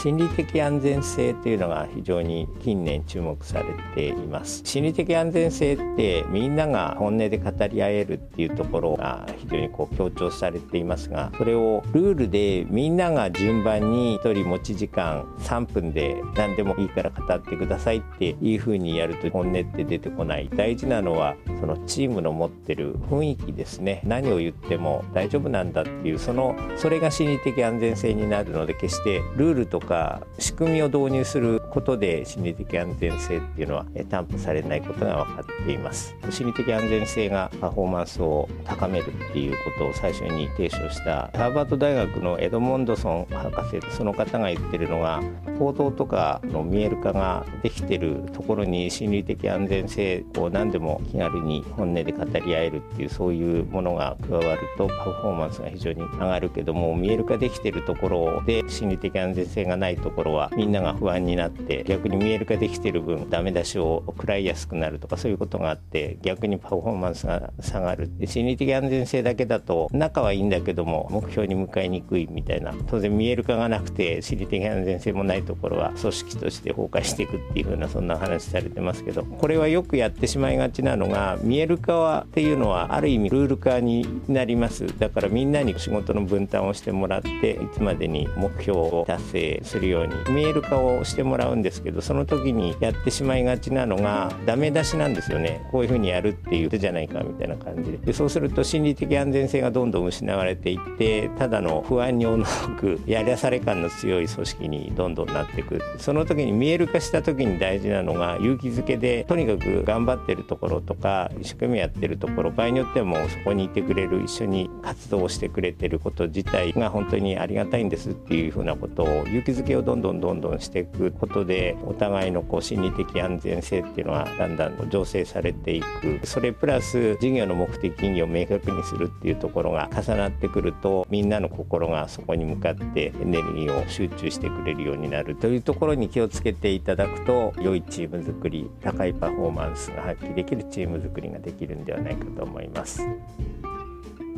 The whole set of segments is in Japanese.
心理的安全性というのが非常に近年注目されています。心理的安全性ってみんなが本音で語り合えるっていうところが非常にこう強調されていますがそれをルールでみんなが順番に1人持ち時間3分で何でもいいから語ってくださいっていうふうにやると本音って出てこない。大事なのはそのチームの持ってる雰囲気ですね。何を言っても大丈夫なんだっていうそのそれが心理的安全性になるので決してルールとかか仕組みを導入することで心理的安全性っていうのは担保されないことが分かっています。心理的安全性がパフォーマンスを高めるっていうことを最初に提唱したハーバード大学のエドモンドソン博士その方が言ってるのが報道とかの見える化ができてるところに心理的安全性を何でも気軽に本音で語り合えるっていうそういうものが加わるとパフォーマンスが非常に上がるけども見える化できてるところで心理的安全性がないところはみんなが不安になって逆に見える化できてる分ダメ出しを食らいやすくなるとかそういうことがあって逆にパフォーマンスが下がる心理的安全性だけだと仲はいいんだけども目標に向かいにくいみたいな当然見える化がなくて心理的安全性もないところは組織として崩壊していくっていう風なそんな話されてますけどこれはよくやってしまいがちなのが見える化はっていうのはある意味ルール化になります。だからみんなに仕事の分担をしてもらっていつまでに目標を達成するように見える化をしてもらううんですけどその時にやってしまいがちなのがダメ出しなんですよね。こういうふうにやるっていう手じゃないかみたいな感じで。でそうすると心理的安全性がどんどん失われていってただの不安におのくやりゃされ感の強い組織にどんどんなっていくその時に見える化した時に大事なのが勇気づけでとにかく頑張ってるところとか一生懸命やってるところ場合によってもそこにいてくれる一緒に活動をしてくれてること自体が本当にありがたいんですっていうふうなことを勇気づけをどんどんどんどんしていくことでお互いのこう心理的安全性っていうのはだんだん醸成されていく。それプラス事業の目的意義を明確にするっていうところが重なってくるとみんなの心がそこに向かってエネルギーを集中してくれるようになるというところに気をつけていただくと良いチーム作り高いパフォーマンスが発揮できるチーム作りができるんではないかと思います。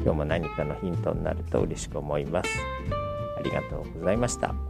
今日も何かのヒントになると嬉しく思います。ありがとうございました。